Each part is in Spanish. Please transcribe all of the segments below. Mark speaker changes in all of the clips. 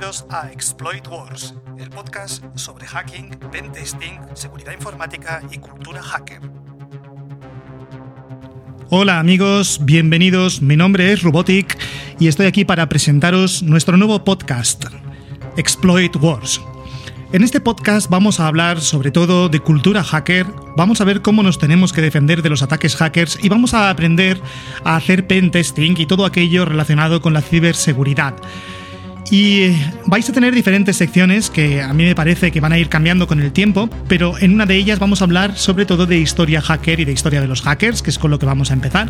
Speaker 1: bienvenidos a Exploit Wars, el podcast sobre hacking, pentesting, seguridad informática y cultura hacker. Hola amigos, bienvenidos, mi nombre es Robotic y estoy aquí para presentaros nuestro nuevo podcast, Exploit Wars. En este podcast vamos a hablar sobre todo de cultura hacker, vamos a ver cómo nos tenemos que defender de los ataques hackers y vamos a aprender a hacer pentesting y todo aquello relacionado con la ciberseguridad. Y vais a tener diferentes secciones que a mí me parece que van a ir cambiando con el tiempo, pero en una de ellas vamos a hablar sobre todo de historia hacker y de historia de los hackers, que es con lo que vamos a empezar.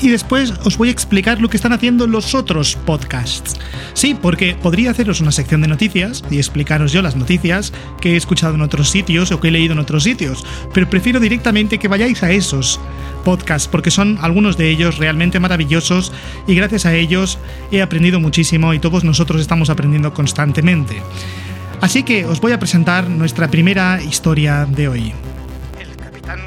Speaker 1: Y después os voy a explicar lo que están haciendo los otros podcasts. Sí, porque podría haceros una sección de noticias y explicaros yo las noticias que he escuchado en otros sitios o que he leído en otros sitios, pero prefiero directamente que vayáis a esos podcasts porque son algunos de ellos realmente maravillosos y gracias a ellos he aprendido muchísimo y todos nosotros estamos aprendiendo constantemente. Así que os voy a presentar nuestra primera historia de hoy. El Capitán.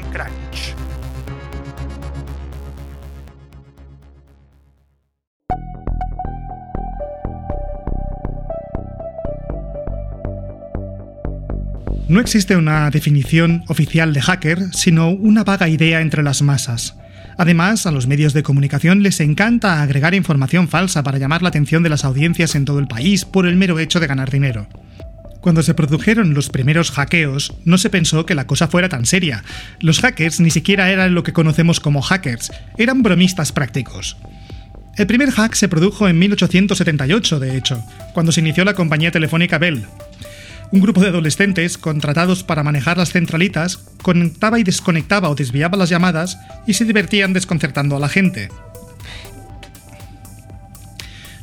Speaker 1: No existe una definición oficial de hacker, sino una vaga idea entre las masas. Además, a los medios de comunicación les encanta agregar información falsa para llamar la atención de las audiencias en todo el país por el mero hecho de ganar dinero. Cuando se produjeron los primeros hackeos, no se pensó que la cosa fuera tan seria. Los hackers ni siquiera eran lo que conocemos como hackers, eran bromistas prácticos. El primer hack se produjo en 1878, de hecho, cuando se inició la compañía telefónica Bell. Un grupo de adolescentes, contratados para manejar las centralitas, conectaba y desconectaba o desviaba las llamadas y se divertían desconcertando a la gente.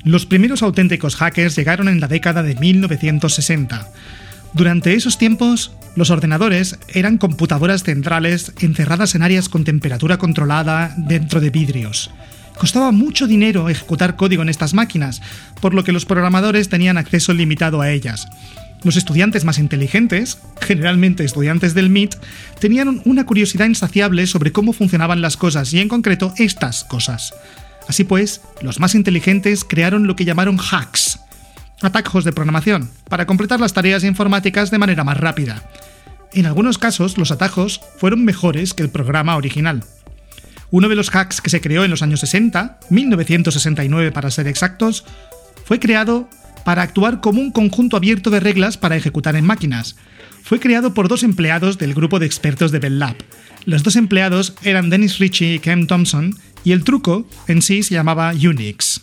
Speaker 1: Los primeros auténticos hackers llegaron en la década de 1960. Durante esos tiempos, los ordenadores eran computadoras centrales encerradas en áreas con temperatura controlada dentro de vidrios. Costaba mucho dinero ejecutar código en estas máquinas, por lo que los programadores tenían acceso limitado a ellas. Los estudiantes más inteligentes, generalmente estudiantes del MIT, tenían una curiosidad insaciable sobre cómo funcionaban las cosas y en concreto estas cosas. Así pues, los más inteligentes crearon lo que llamaron hacks, atajos de programación, para completar las tareas informáticas de manera más rápida. En algunos casos, los atajos fueron mejores que el programa original. Uno de los hacks que se creó en los años 60, 1969 para ser exactos, fue creado para actuar como un conjunto abierto de reglas para ejecutar en máquinas. Fue creado por dos empleados del grupo de expertos de Bell Lab. Los dos empleados eran Dennis Ritchie y Ken Thompson, y el truco en sí se llamaba Unix.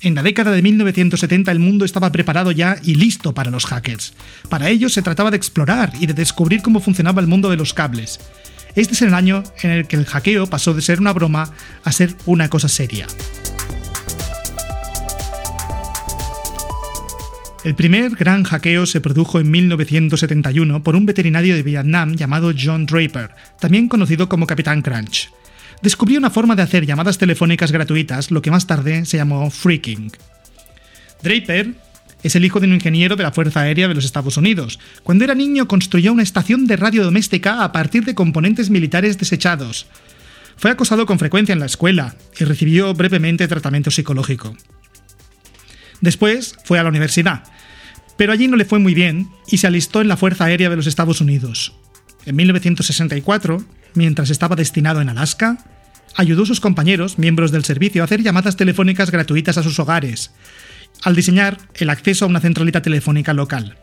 Speaker 1: En la década de 1970 el mundo estaba preparado ya y listo para los hackers. Para ellos se trataba de explorar y de descubrir cómo funcionaba el mundo de los cables. Este es el año en el que el hackeo pasó de ser una broma a ser una cosa seria. El primer gran hackeo se produjo en 1971 por un veterinario de Vietnam llamado John Draper, también conocido como Capitán Crunch. Descubrió una forma de hacer llamadas telefónicas gratuitas, lo que más tarde se llamó freaking. Draper es el hijo de un ingeniero de la Fuerza Aérea de los Estados Unidos. Cuando era niño construyó una estación de radio doméstica a partir de componentes militares desechados. Fue acosado con frecuencia en la escuela y recibió brevemente tratamiento psicológico. Después fue a la universidad, pero allí no le fue muy bien y se alistó en la Fuerza Aérea de los Estados Unidos. En 1964, mientras estaba destinado en Alaska, ayudó a sus compañeros, miembros del servicio, a hacer llamadas telefónicas gratuitas a sus hogares, al diseñar el acceso a una centralita telefónica local.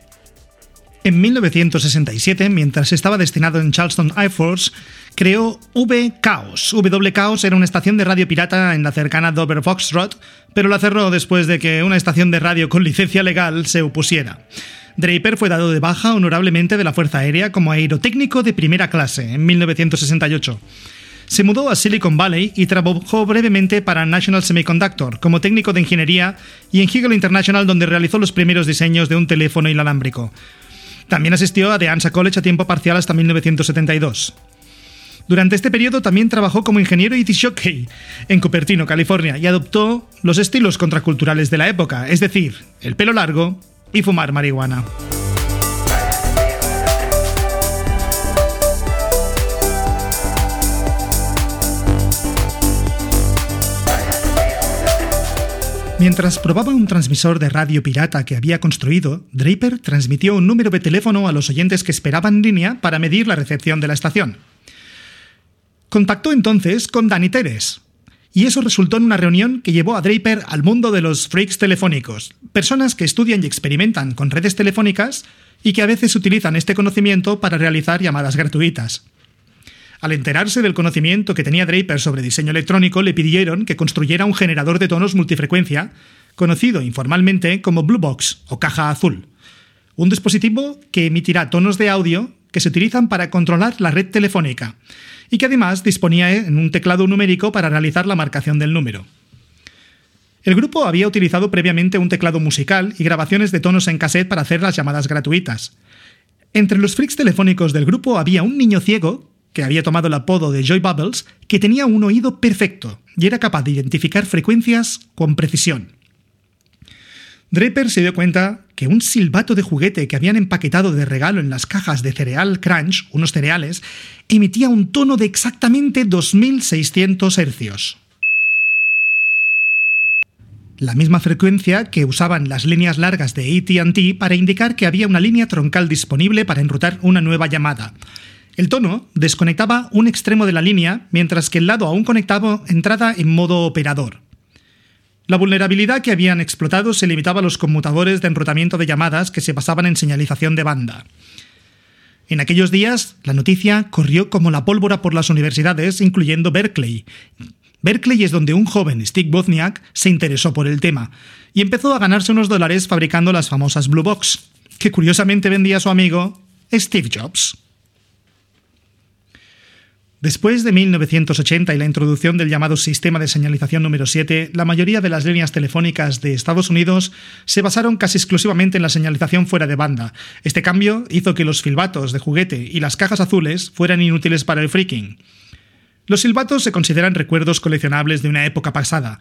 Speaker 1: En 1967, mientras estaba destinado en Charleston Air Force, creó V-Chaos. W-Chaos era una estación de radio pirata en la cercana Dover Foxtrot, pero la cerró después de que una estación de radio con licencia legal se opusiera. Draper fue dado de baja honorablemente de la Fuerza Aérea como aerotécnico de primera clase en 1968. Se mudó a Silicon Valley y trabajó brevemente para National Semiconductor como técnico de ingeniería y en Hegel International donde realizó los primeros diseños de un teléfono inalámbrico. También asistió a The Ansa College a tiempo parcial hasta 1972. Durante este periodo también trabajó como ingeniero y jockey en Cupertino, California, y adoptó los estilos contraculturales de la época, es decir, el pelo largo y fumar marihuana. Mientras probaba un transmisor de radio pirata que había construido, Draper transmitió un número de teléfono a los oyentes que esperaban línea para medir la recepción de la estación. Contactó entonces con Danny Teres, y eso resultó en una reunión que llevó a Draper al mundo de los freaks telefónicos, personas que estudian y experimentan con redes telefónicas y que a veces utilizan este conocimiento para realizar llamadas gratuitas. Al enterarse del conocimiento que tenía Draper sobre diseño electrónico, le pidieron que construyera un generador de tonos multifrecuencia, conocido informalmente como Blue Box o caja azul. Un dispositivo que emitirá tonos de audio que se utilizan para controlar la red telefónica y que además disponía en un teclado numérico para realizar la marcación del número. El grupo había utilizado previamente un teclado musical y grabaciones de tonos en cassette para hacer las llamadas gratuitas. Entre los freaks telefónicos del grupo había un niño ciego que había tomado el apodo de Joy Bubbles, que tenía un oído perfecto y era capaz de identificar frecuencias con precisión. Draper se dio cuenta que un silbato de juguete que habían empaquetado de regalo en las cajas de cereal Crunch, unos cereales, emitía un tono de exactamente 2600 hercios. La misma frecuencia que usaban las líneas largas de ATT para indicar que había una línea troncal disponible para enrutar una nueva llamada, el tono desconectaba un extremo de la línea, mientras que el lado aún conectado entraba en modo operador. La vulnerabilidad que habían explotado se limitaba a los conmutadores de enrutamiento de llamadas que se basaban en señalización de banda. En aquellos días, la noticia corrió como la pólvora por las universidades, incluyendo Berkeley. Berkeley es donde un joven, Steve Wozniak, se interesó por el tema y empezó a ganarse unos dólares fabricando las famosas Blue Box, que curiosamente vendía a su amigo Steve Jobs. Después de 1980 y la introducción del llamado Sistema de Señalización número 7, la mayoría de las líneas telefónicas de Estados Unidos se basaron casi exclusivamente en la señalización fuera de banda. Este cambio hizo que los silbatos de juguete y las cajas azules fueran inútiles para el freaking. Los silbatos se consideran recuerdos coleccionables de una época pasada,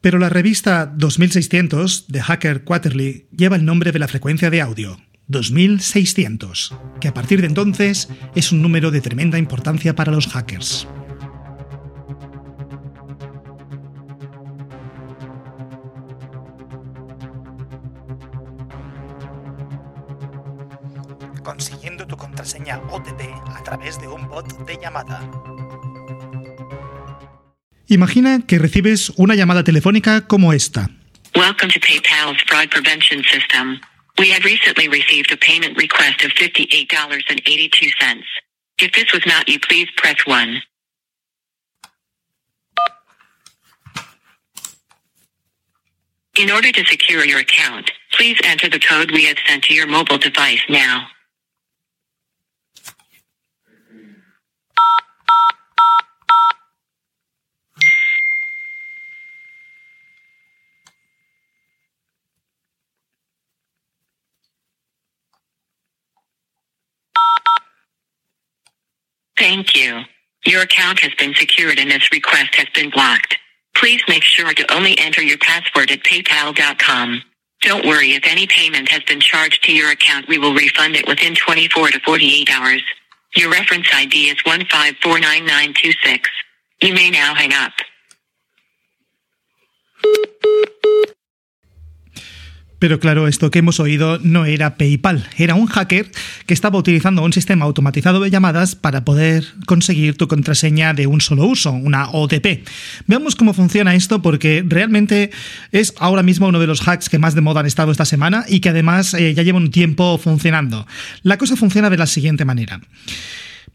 Speaker 1: pero la revista 2600 de Hacker Quarterly lleva el nombre de la frecuencia de audio, 2600, que a partir de entonces es un número de tremenda importancia para los hackers. Consiguiendo tu contraseña OTP a través de un bot de llamada. Imagina que recibes una llamada telefónica como esta.
Speaker 2: Welcome to PayPal's fraud prevention system. We have recently received a payment request of $58.82. If this was not you, please press 1. In order to secure your account, please enter the code we have sent to your mobile device now. Thank you. Your account has been secured and this request has been blocked. Please make sure to only enter your password at paypal.com. Don't worry if any payment has been charged to your account, we will refund it within 24 to 48 hours. Your reference ID is 1549926. You may now hang up.
Speaker 1: Pero claro, esto que hemos oído no era PayPal, era un hacker que estaba utilizando un sistema automatizado de llamadas para poder conseguir tu contraseña de un solo uso, una OTP. Veamos cómo funciona esto porque realmente es ahora mismo uno de los hacks que más de moda han estado esta semana y que además eh, ya lleva un tiempo funcionando. La cosa funciona de la siguiente manera.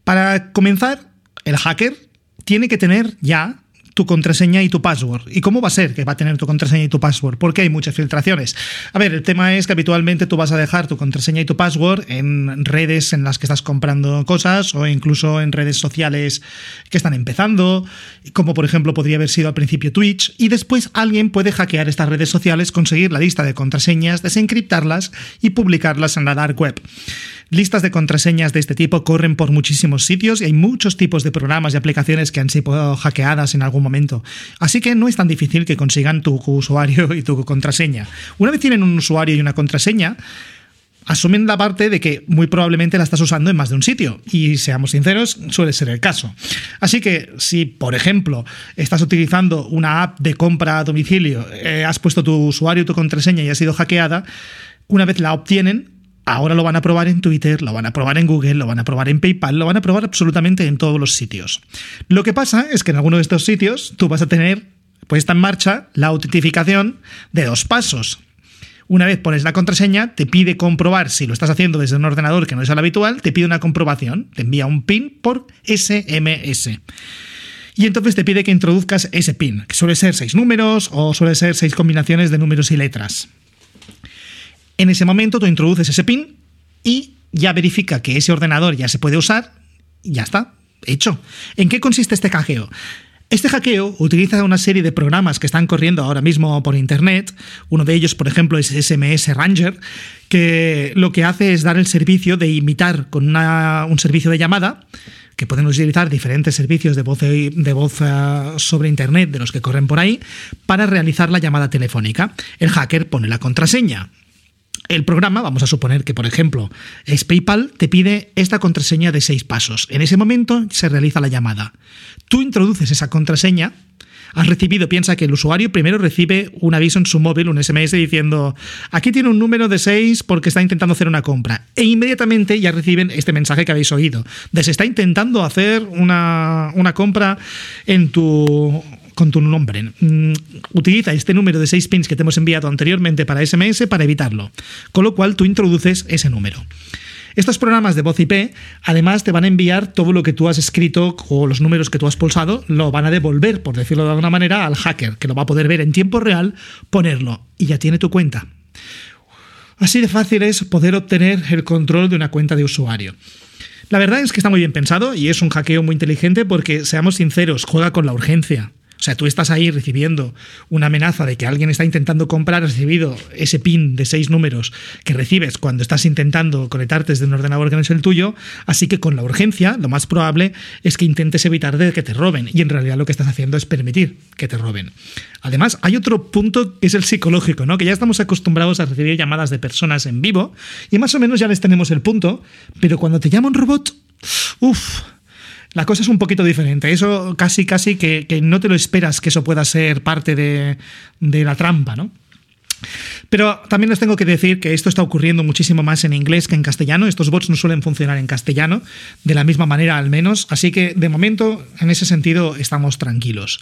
Speaker 1: Para comenzar, el hacker tiene que tener ya tu contraseña y tu password. ¿Y cómo va a ser que va a tener tu contraseña y tu password? Porque hay muchas filtraciones. A ver, el tema es que habitualmente tú vas a dejar tu contraseña y tu password en redes en las que estás comprando cosas o incluso en redes sociales que están empezando, como por ejemplo podría haber sido al principio Twitch, y después alguien puede hackear estas redes sociales, conseguir la lista de contraseñas, desencriptarlas y publicarlas en la dark web. Listas de contraseñas de este tipo corren por muchísimos sitios y hay muchos tipos de programas y aplicaciones que han sido hackeadas en algún momento. Así que no es tan difícil que consigan tu usuario y tu contraseña. Una vez tienen un usuario y una contraseña, asumen la parte de que muy probablemente la estás usando en más de un sitio. Y seamos sinceros, suele ser el caso. Así que si, por ejemplo, estás utilizando una app de compra a domicilio, eh, has puesto tu usuario y tu contraseña y ha sido hackeada, una vez la obtienen, ahora lo van a probar en Twitter, lo van a probar en Google, lo van a probar en PayPal, lo van a probar absolutamente en todos los sitios. Lo que pasa es que en alguno de estos sitios tú vas a tener puesta en marcha la autentificación de dos pasos. Una vez pones la contraseña, te pide comprobar si lo estás haciendo desde un ordenador que no es el habitual, te pide una comprobación, te envía un PIN por SMS. Y entonces te pide que introduzcas ese PIN, que suele ser seis números o suele ser seis combinaciones de números y letras. En ese momento tú introduces ese PIN y ya verifica que ese ordenador ya se puede usar y ya está, hecho. ¿En qué consiste este cajeo? Este hackeo utiliza una serie de programas que están corriendo ahora mismo por Internet. Uno de ellos, por ejemplo, es SMS Ranger, que lo que hace es dar el servicio de imitar con un servicio de llamada que pueden utilizar diferentes servicios de voz, de voz eh, sobre Internet de los que corren por ahí para realizar la llamada telefónica. El hacker pone la contraseña, el programa, vamos a suponer que por ejemplo es PayPal, te pide esta contraseña de seis pasos. En ese momento se realiza la llamada. Tú introduces esa contraseña, has recibido, piensa que el usuario primero recibe un aviso en su móvil, un SMS diciendo, aquí tiene un número de seis porque está intentando hacer una compra. E inmediatamente ya reciben este mensaje que habéis oído, de se está intentando hacer una, una compra en tu con tu nombre. Mm, utiliza este número de 6 pins que te hemos enviado anteriormente para SMS para evitarlo, con lo cual tú introduces ese número. Estos programas de voz IP además te van a enviar todo lo que tú has escrito o los números que tú has pulsado, lo van a devolver, por decirlo de alguna manera, al hacker, que lo va a poder ver en tiempo real, ponerlo y ya tiene tu cuenta. Así de fácil es poder obtener el control de una cuenta de usuario. La verdad es que está muy bien pensado y es un hackeo muy inteligente porque, seamos sinceros, juega con la urgencia. O sea, tú estás ahí recibiendo una amenaza de que alguien está intentando comprar, recibido ese pin de seis números que recibes cuando estás intentando conectarte desde un ordenador que no es el tuyo, así que con la urgencia lo más probable es que intentes evitar de que te roben y en realidad lo que estás haciendo es permitir que te roben. Además, hay otro punto que es el psicológico, ¿no? Que ya estamos acostumbrados a recibir llamadas de personas en vivo y más o menos ya les tenemos el punto, pero cuando te llama un robot, uff, la cosa es un poquito diferente. Eso casi, casi que, no te lo esperas que eso pueda ser parte de, de la trampa, ¿no? Pero también les tengo que decir que esto está ocurriendo muchísimo más en inglés que en castellano. Estos bots no suelen funcionar en castellano, de la misma manera al menos. Así que de momento, en ese sentido, estamos tranquilos.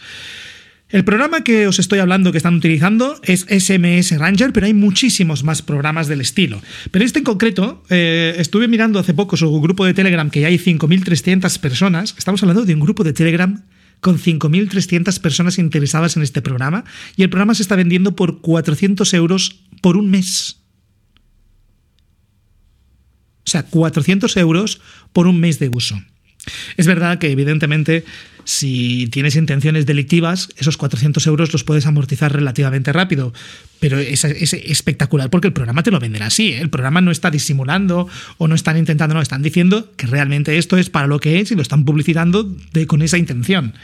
Speaker 1: El programa que os estoy hablando que están utilizando es SMS Ranger, pero hay muchísimos más programas del estilo. Pero este en concreto, eh, estuve mirando hace poco su grupo de Telegram, que ya hay 5.300 personas. Estamos hablando de un grupo de Telegram con 5.300 personas interesadas en este programa y el programa se está vendiendo por 400 euros por un mes. O sea, 400 euros por un mes de uso. Es verdad que evidentemente si tienes intenciones delictivas, esos 400 euros los puedes amortizar relativamente rápido, pero es, espectacular porque el programa te lo venderá así. ¿eh? El programa no está disimulando o no están intentando, no, están diciendo que realmente esto es para lo que es y lo están publicitando con esa intención.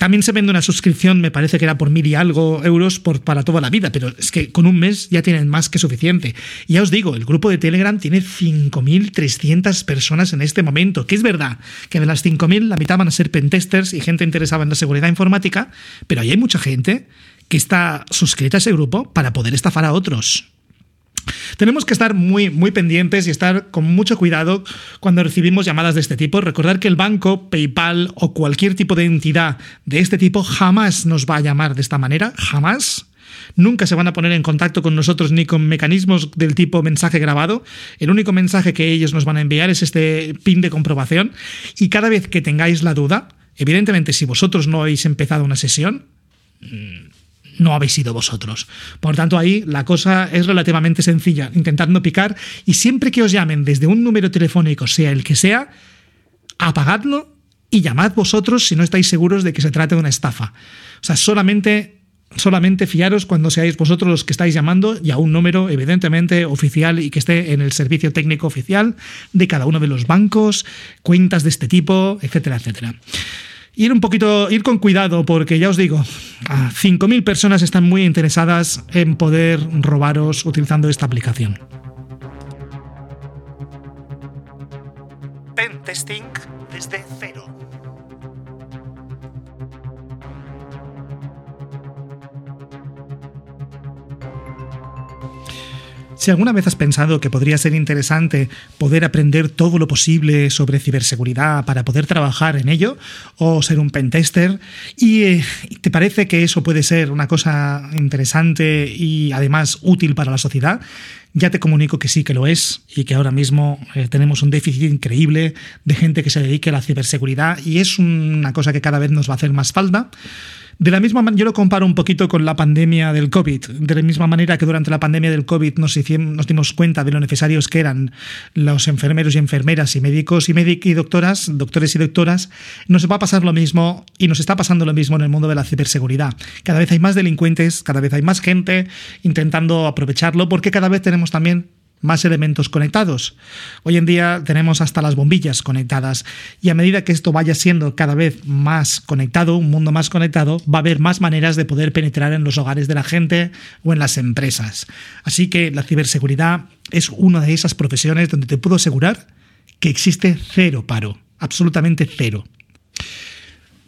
Speaker 1: También se vende una suscripción, me parece que era por mil y algo euros por, para toda la vida, pero es que con un mes ya tienen más que suficiente. Y ya os digo, el grupo de Telegram tiene 5.300 personas en este momento, que es verdad que de las 5.000 la mitad van a ser pentesters y gente interesada en la seguridad informática, pero ahí hay mucha gente que está suscrita a ese grupo para poder estafar a otros. Tenemos que estar muy, muy pendientes y estar con mucho cuidado cuando recibimos llamadas de este tipo. Recordar que el banco, PayPal o cualquier tipo de entidad de este tipo jamás nos va a llamar de esta manera, jamás. Nunca se van a poner en contacto con nosotros ni con mecanismos del tipo mensaje grabado. El único mensaje que ellos nos van a enviar es este pin de comprobación. Y cada vez que tengáis la duda, evidentemente si vosotros no habéis empezado una sesión, no habéis sido vosotros. Por tanto, ahí la cosa es relativamente sencilla, intentando picar y siempre que os llamen desde un número telefónico, sea el que sea, apagadlo y llamad vosotros si no estáis seguros de que se trate de una estafa. O sea, solamente solamente fiaros cuando seáis vosotros los que estáis llamando y a un número evidentemente oficial y que esté en el servicio técnico oficial de cada uno de los bancos, cuentas de este tipo, etcétera, etcétera ir un poquito, ir con cuidado, porque ya os digo, 5.000 personas están muy interesadas en poder robaros utilizando esta aplicación. Pentesting desde cero. Si alguna vez has pensado que podría ser interesante poder aprender todo lo posible sobre ciberseguridad para poder trabajar en ello o ser un pentester y eh, te parece que eso puede ser una cosa interesante y además útil para la sociedad, ya te comunico que sí que lo es y que ahora mismo eh, tenemos un déficit increíble de gente que se dedique a la ciberseguridad y es una cosa que cada vez nos va a hacer más falta. De la misma manera, yo lo comparo un poquito con la pandemia del COVID. De la misma manera que durante la pandemia del COVID nos, nos dimos cuenta de lo necesarios que eran los enfermeros y enfermeras y médicos y, y doctoras, doctores y doctoras, nos va a pasar lo mismo y nos está pasando lo mismo en el mundo de la ciberseguridad. Cada vez hay más delincuentes, cada vez hay más gente intentando aprovecharlo porque cada vez tenemos también más elementos conectados. Hoy en día tenemos hasta las bombillas conectadas y a medida que esto vaya siendo cada vez más conectado, un mundo más conectado, va a haber más maneras de poder penetrar en los hogares de la gente o en las empresas. Así que la ciberseguridad es una de esas profesiones donde te puedo asegurar que existe cero paro, absolutamente cero.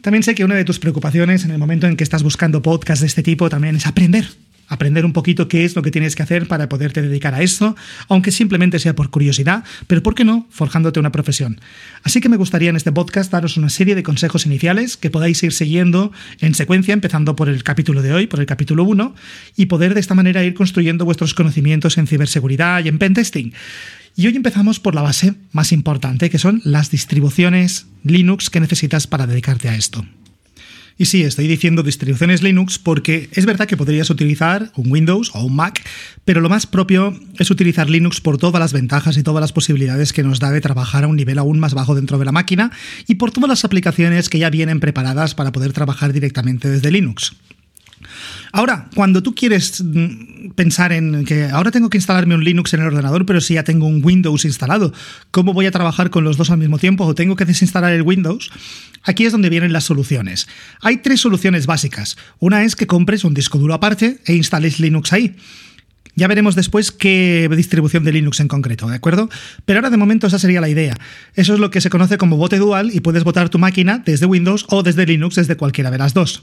Speaker 1: También sé que una de tus preocupaciones en el momento en que estás buscando podcasts de este tipo también es aprender aprender un poquito qué es lo que tienes que hacer para poderte dedicar a esto, aunque simplemente sea por curiosidad, pero ¿por qué no? Forjándote una profesión. Así que me gustaría en este podcast daros una serie de consejos iniciales que podáis ir siguiendo en secuencia, empezando por el capítulo de hoy, por el capítulo 1, y poder de esta manera ir construyendo vuestros conocimientos en ciberseguridad y en pentesting. Y hoy empezamos por la base más importante, que son las distribuciones Linux que necesitas para dedicarte a esto. Y sí, estoy diciendo distribuciones Linux porque es verdad que podrías utilizar un Windows o un Mac, pero lo más propio es utilizar Linux por todas las ventajas y todas las posibilidades que nos da de trabajar a un nivel aún más bajo dentro de la máquina y por todas las aplicaciones que ya vienen preparadas para poder trabajar directamente desde Linux. Ahora, cuando tú quieres mm, pensar en que ahora tengo que instalarme un Linux en el ordenador, pero si ya tengo un Windows instalado, ¿cómo voy a trabajar con los dos al mismo tiempo? ¿O tengo que desinstalar el Windows? Aquí es donde vienen las soluciones. Hay tres soluciones básicas. Una es que compres un disco duro aparte e instales Linux ahí. Ya veremos después qué distribución de Linux en concreto, ¿de acuerdo? Pero ahora de momento esa sería la idea. Eso es lo que se conoce como bote dual y puedes botar tu máquina desde Windows o desde Linux, desde cualquiera de las dos.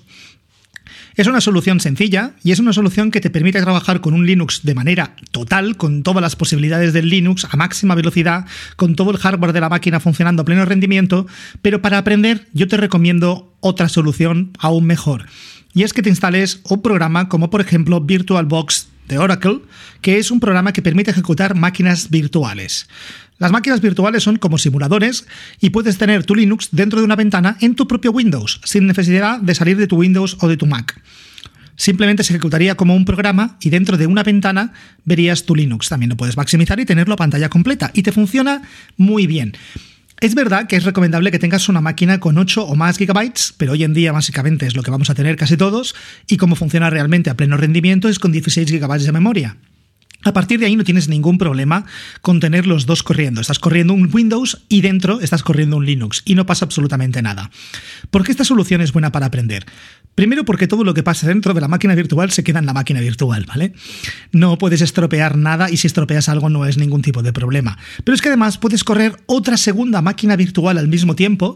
Speaker 1: Es una solución sencilla y es una solución que te permite trabajar con un Linux de manera total, con todas las posibilidades del Linux a máxima velocidad, con todo el hardware de la máquina funcionando a pleno rendimiento, pero para aprender yo te recomiendo otra solución aún mejor. Y es que te instales un programa como por ejemplo VirtualBox de Oracle, que es un programa que permite ejecutar máquinas virtuales. Las máquinas virtuales son como simuladores y puedes tener tu Linux dentro de una ventana en tu propio Windows, sin necesidad de salir de tu Windows o de tu Mac. Simplemente se ejecutaría como un programa y dentro de una ventana verías tu Linux. También lo puedes maximizar y tenerlo a pantalla completa y te funciona muy bien. Es verdad que es recomendable que tengas una máquina con 8 o más gigabytes, pero hoy en día básicamente es lo que vamos a tener casi todos y cómo funciona realmente a pleno rendimiento es con 16 gigabytes de memoria. A partir de ahí no tienes ningún problema con tener los dos corriendo. Estás corriendo un Windows y dentro estás corriendo un Linux y no pasa absolutamente nada. ¿Por qué esta solución es buena para aprender? Primero porque todo lo que pasa dentro de la máquina virtual se queda en la máquina virtual, ¿vale? No puedes estropear nada y si estropeas algo no es ningún tipo de problema. Pero es que además puedes correr otra segunda máquina virtual al mismo tiempo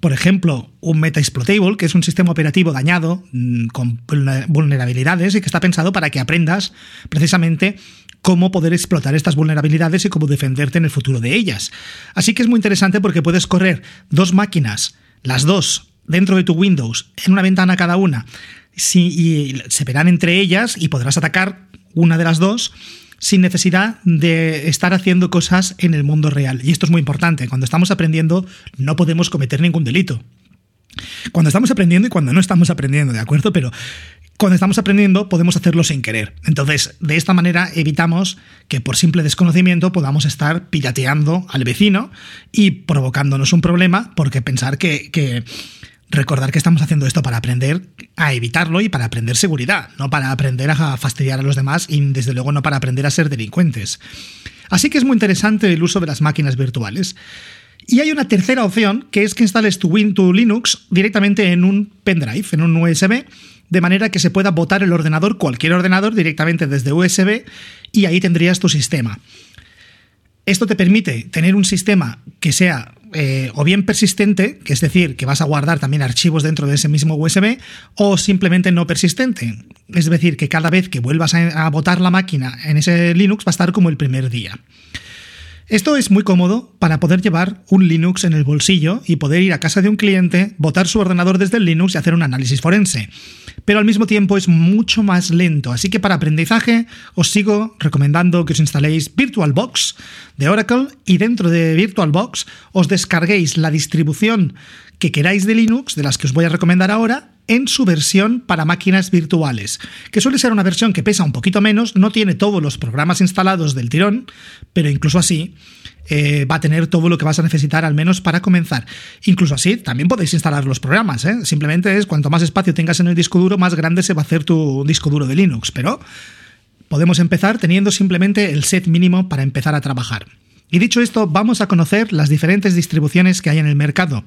Speaker 1: por ejemplo, un Metaexploitable, que es un sistema operativo dañado mm, con vulnerabilidades y que está pensado para que aprendas precisamente cómo poder explotar estas vulnerabilidades y cómo defenderte en el futuro de ellas. Así que es muy interesante porque puedes correr dos máquinas, las dos, dentro de tu Windows, en una ventana cada una, y se verán entre ellas y podrás atacar una de las dos sin necesidad de estar haciendo cosas en el mundo real. Y esto es muy importante. Cuando estamos aprendiendo no podemos cometer ningún delito. Cuando estamos aprendiendo y cuando no estamos aprendiendo, ¿de acuerdo? Pero cuando estamos aprendiendo podemos hacerlo sin querer. Entonces, de esta manera evitamos que por simple desconocimiento podamos estar pirateando al vecino y provocándonos un problema porque pensar que, que recordar que estamos haciendo esto para aprender a evitarlo y para aprender seguridad, no para aprender a fastidiar a los demás y desde luego no para aprender a ser delincuentes. Así que es muy interesante el uso de las máquinas virtuales. Y hay una tercera opción, que es que instales tu, Win, tu Linux directamente en un pendrive, en un USB, de manera que se pueda botar el ordenador, cualquier ordenador, directamente desde USB, y ahí tendrías tu sistema. Esto te permite tener un sistema que sea eh, o bien persistente, que es decir, que vas a guardar también archivos dentro de ese mismo USB, o simplemente no persistente, es decir, que cada vez que vuelvas a, a botar la máquina en ese Linux va a estar como el primer día. Esto es muy cómodo para poder llevar un Linux en el bolsillo y poder ir a casa de un cliente, botar su ordenador desde el Linux y hacer un análisis forense. Pero al mismo tiempo es mucho más lento, así que para aprendizaje os sigo recomendando que os instaléis VirtualBox de Oracle y dentro de VirtualBox os descarguéis la distribución que queráis de Linux, de las que os voy a recomendar ahora, en su versión para máquinas virtuales, que suele ser una versión que pesa un poquito menos, no tiene todos los programas instalados del tirón, pero incluso así eh, va a tener todo lo que vas a necesitar al menos para comenzar. Incluso así, también podéis instalar los programas, ¿eh? simplemente es cuanto más espacio tengas en el disco duro, más grande se va a hacer tu disco duro de Linux, pero podemos empezar teniendo simplemente el set mínimo para empezar a trabajar. Y dicho esto, vamos a conocer las diferentes distribuciones que hay en el mercado.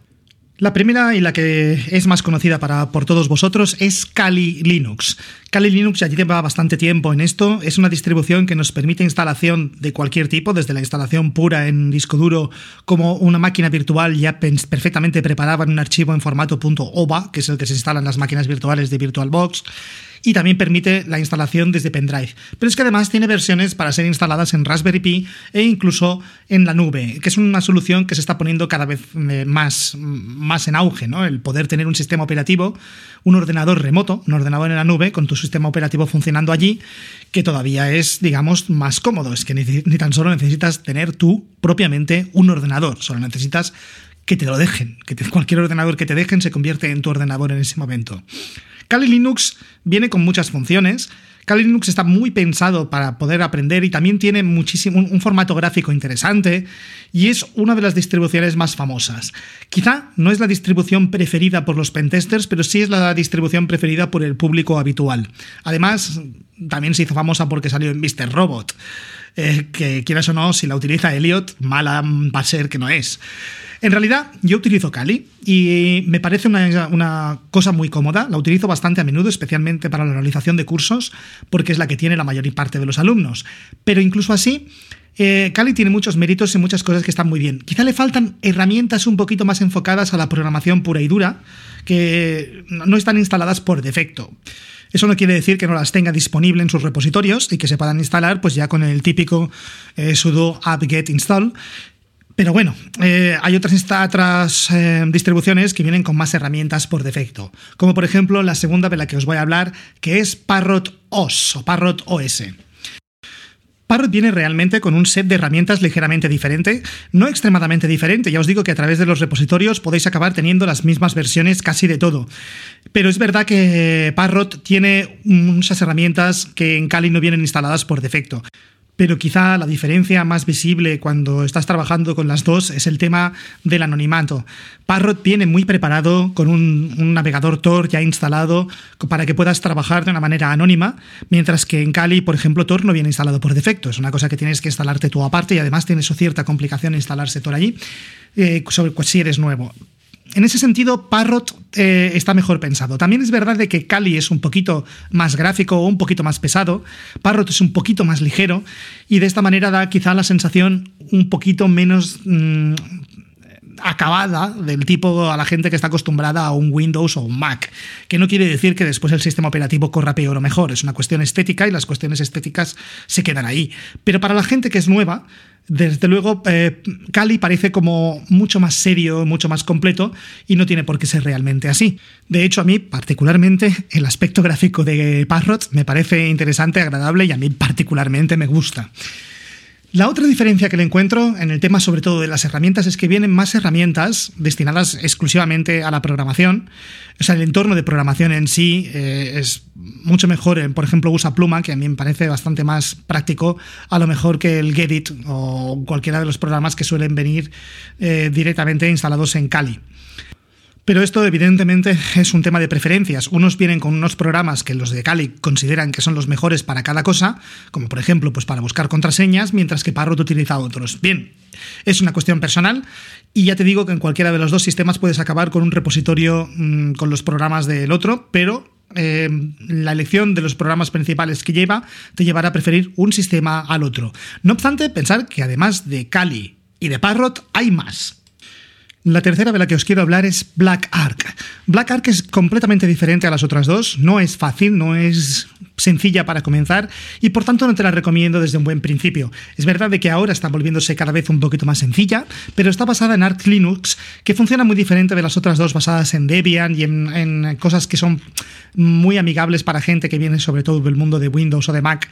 Speaker 1: La primera y la que es más conocida para, por todos vosotros es Kali Linux. Kali Linux ya lleva bastante tiempo en esto. Es una distribución que nos permite instalación de cualquier tipo, desde la instalación pura en disco duro como una máquina virtual ya perfectamente preparada en un archivo en formato .ova, que es el que se instala en las máquinas virtuales de VirtualBox y también permite la instalación desde pendrive. Pero es que además tiene versiones para ser instaladas en Raspberry Pi e incluso en la nube, que es una solución que se está poniendo cada vez eh, más, más en auge, ¿no? El poder tener un sistema operativo, un ordenador remoto, un ordenador en la nube con tu sistema operativo funcionando allí, que todavía es, digamos, más cómodo. Es que ni, tan solo necesitas tener tú propiamente un ordenador, solo necesitas que te lo dejen, que cualquier ordenador que te dejen se convierte en tu ordenador en ese momento. Kali Linux viene con muchas funciones. Kali Linux está muy pensado para poder aprender y también tiene muchísimo, un, formato gráfico interesante y es una de las distribuciones más famosas. Quizá no es la distribución preferida por los pentesters, pero sí es la distribución preferida por el público habitual. Además, también se hizo famosa porque salió en Mr. Robot, eh, que quieras o no, si la utiliza Elliot, mala va a ser que no es. En realidad, yo utilizo Kali y me parece una, cosa muy cómoda. La utilizo bastante a menudo, especialmente para la realización de cursos, porque es la que tiene la mayor parte de los alumnos. Pero incluso así, eh, Kali tiene muchos méritos y muchas cosas que están muy bien. Quizá le faltan herramientas un poquito más enfocadas a la programación pura y dura, que no están instaladas por defecto. Eso no quiere decir que no las tenga disponible en sus repositorios y que se puedan instalar pues ya con el típico eh, sudo apt-get install pero bueno, eh, hay otras, otras eh, distribuciones que vienen con más herramientas por defecto, como por ejemplo la segunda de la que os voy a hablar, que es Parrot OS o Parrot OS. Parrot viene realmente con un set de herramientas ligeramente diferente, no extremadamente diferente, ya os digo que a través de los repositorios podéis acabar teniendo las mismas versiones casi de todo. Pero es verdad que Parrot tiene muchas herramientas que en Kali no vienen instaladas por defecto pero quizá la diferencia más visible cuando estás trabajando con las dos es el tema del anonimato. Parrot viene muy preparado con un, navegador Tor ya instalado para que puedas trabajar de una manera anónima, mientras que en Kali, por ejemplo, Tor no viene instalado por defecto. Es una cosa que tienes que instalarte tú aparte y además tienes cierta complicación instalarse Tor allí, eh, sobre, pues, si eres nuevo en ese sentido, Parrot eh, está mejor pensado. También es verdad de que Kali es un poquito más gráfico o un poquito más pesado, Parrot es un poquito más ligero y de esta manera da quizá la sensación un poquito menos mm, acabada del tipo a la gente que está acostumbrada a un Windows o un Mac, que no quiere decir que después el sistema operativo corra peor o mejor, es una cuestión estética y las cuestiones estéticas se quedan ahí. Pero para la gente que es nueva, desde luego, eh, Kali parece como mucho más serio, mucho más completo y no tiene por qué ser realmente así. De hecho, a mí particularmente el aspecto gráfico de Parrot me parece interesante, agradable y a mí particularmente me gusta. La otra diferencia que le encuentro en el tema sobre todo de las herramientas es que vienen más herramientas destinadas exclusivamente a la programación. O sea, el entorno de programación en sí eh, es mucho mejor. Por ejemplo, usa Pluma, que a mí me parece bastante más práctico a lo mejor que el Gedit o cualquiera de los programas que suelen venir eh, directamente instalados en Kali. Pero esto evidentemente es un tema de preferencias. Unos vienen con unos programas que los de Kali consideran que son los mejores para cada cosa, como por ejemplo pues para buscar contraseñas, mientras que Parrot utiliza otros. Bien, es una cuestión personal y ya te digo que en cualquiera de los dos sistemas puedes acabar con un repositorio mm, con los programas del otro, pero eh, la elección de los programas principales que lleva te llevará a preferir un sistema al otro. No obstante, pensar que además de Kali y de Parrot hay más. La tercera de la que os quiero hablar es Black Ark. Black Ark es completamente diferente a las otras dos, no es fácil, no es sencilla para comenzar y por tanto no te la recomiendo desde un buen principio. Es verdad de que ahora está volviéndose cada vez un poquito más sencilla, pero está basada en Arch Linux, que funciona muy diferente de las otras dos basadas en Debian y en, cosas que son muy amigables para gente que viene sobre todo del mundo de Windows o de Mac.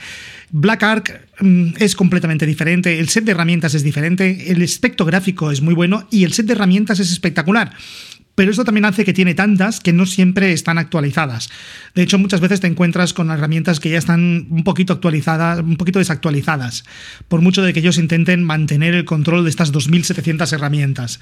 Speaker 1: Black Ark mm, es completamente diferente, el set de herramientas es diferente, el aspecto gráfico es muy bueno y el set de herramientas es espectacular pero esto también hace que tiene tantas que no siempre están actualizadas. De hecho, muchas veces te encuentras con herramientas que ya están un poquito actualizadas, un poquito desactualizadas, por mucho de que ellos intenten mantener el control de estas 2.700 herramientas.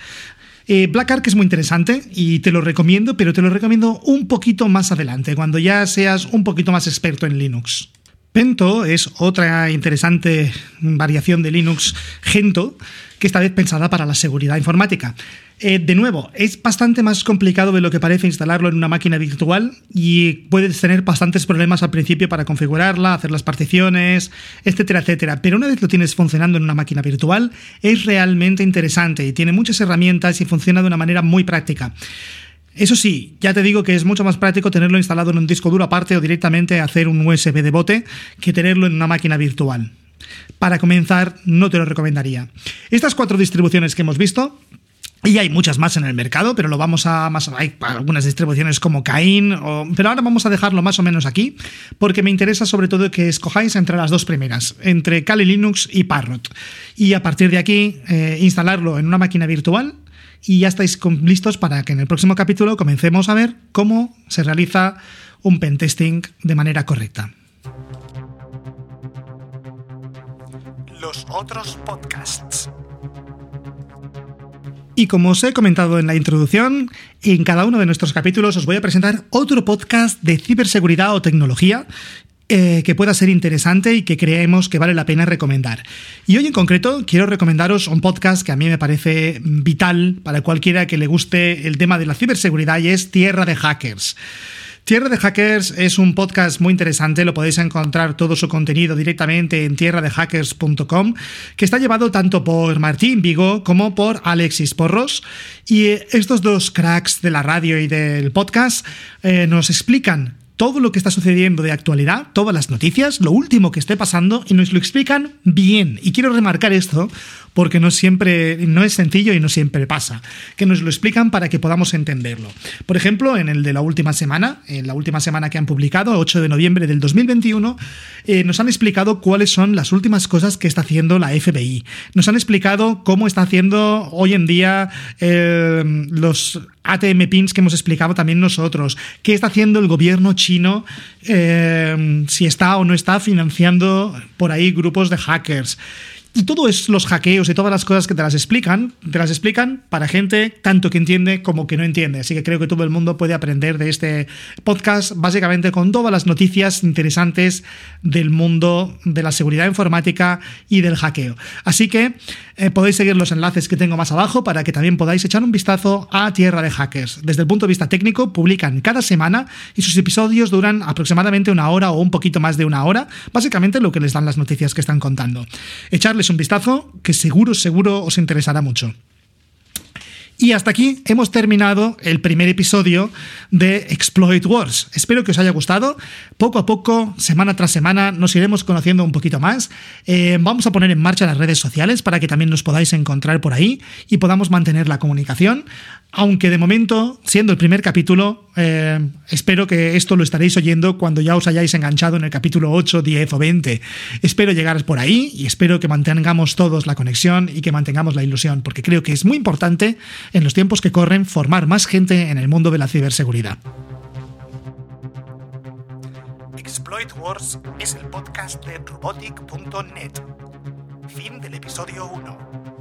Speaker 1: Eh, Black Ark es muy interesante y te lo recomiendo, pero te lo recomiendo un poquito más adelante, cuando ya seas un poquito más experto en Linux. Pento es otra interesante variación de Linux Gento, que esta vez pensada para la seguridad informática. Eh, de nuevo, es bastante más complicado de lo que parece instalarlo en una máquina virtual y puedes tener bastantes problemas al principio para configurarla, hacer las particiones, etcétera, etcétera. Pero una vez lo tienes funcionando en una máquina virtual, es realmente interesante y tiene muchas herramientas y funciona de una manera muy práctica. Eso sí, ya te digo que es mucho más práctico tenerlo instalado en un disco duro aparte o directamente hacer un USB de bote que tenerlo en una máquina virtual. Para comenzar, no te lo recomendaría. Estas cuatro distribuciones que hemos visto y hay muchas más en el mercado, pero lo vamos a más. Hay algunas distribuciones como Cain, pero ahora vamos a dejarlo más o menos aquí, porque me interesa sobre todo que escojáis entre las dos primeras, entre Kali Linux y Parrot. Y a partir de aquí, eh, instalarlo en una máquina virtual y ya estáis listos para que en el próximo capítulo comencemos a ver cómo se realiza un pentesting de manera correcta. Los otros podcasts. Y como os he comentado en la introducción, en cada uno de nuestros capítulos os voy a presentar otro podcast de ciberseguridad o tecnología eh, que pueda ser interesante y que creemos que vale la pena recomendar. Y hoy en concreto quiero recomendaros un podcast que a mí me parece vital para cualquiera que le guste el tema de la ciberseguridad y es Tierra de Hackers. Tierra de Hackers es un podcast muy interesante, lo podéis encontrar todo su contenido directamente en tierradehackers.com, que está llevado tanto por Martín Vigo como por Alexis Porros. Y estos dos cracks de la radio y del podcast eh, nos explican todo lo que está sucediendo de actualidad, todas las noticias, lo último que esté pasando y nos lo explican bien. Y quiero remarcar esto porque no siempre no es sencillo y no siempre pasa, que nos lo explican para que podamos entenderlo. Por ejemplo, en el de la última semana, en la última semana que han publicado, 8 de noviembre del 2021, eh, nos han explicado cuáles son las últimas cosas que está haciendo la FBI. Nos han explicado cómo está haciendo hoy en día eh, los ATM pins que hemos explicado también nosotros, qué está haciendo el gobierno chino, eh, si está o no está financiando por ahí grupos de hackers. Y todo es los hackeos y todas las cosas que te las explican, te las explican para gente tanto que entiende como que no entiende. Así que creo que todo el mundo puede aprender de este podcast, básicamente con todas las noticias interesantes del mundo de la seguridad informática y del hackeo. Así que eh, podéis seguir los enlaces que tengo más abajo para que también podáis echar un vistazo a Tierra de Hackers. Desde el punto de vista técnico, publican cada semana y sus episodios duran aproximadamente una hora o un poquito más de una hora, básicamente lo que les dan las noticias que están contando. Echarles un vistazo que seguro, seguro os interesará mucho. Y hasta aquí hemos terminado el primer episodio de Exploit Wars. Espero que os haya gustado. Poco a poco, semana tras semana, nos iremos conociendo un poquito más. Eh, vamos a poner en marcha las redes sociales para que también nos podáis encontrar por ahí y podamos mantener la comunicación. Aunque de momento, siendo el primer capítulo, eh, espero que esto lo estaréis oyendo cuando ya os hayáis enganchado en el capítulo 8, 10 o 20. Espero llegar por ahí y espero que mantengamos todos la conexión y que mantengamos la ilusión, porque creo que es muy importante en los tiempos que corren formar más gente en el mundo de la ciberseguridad. Exploit Wars es el podcast de robotic.net. Fin del episodio 1.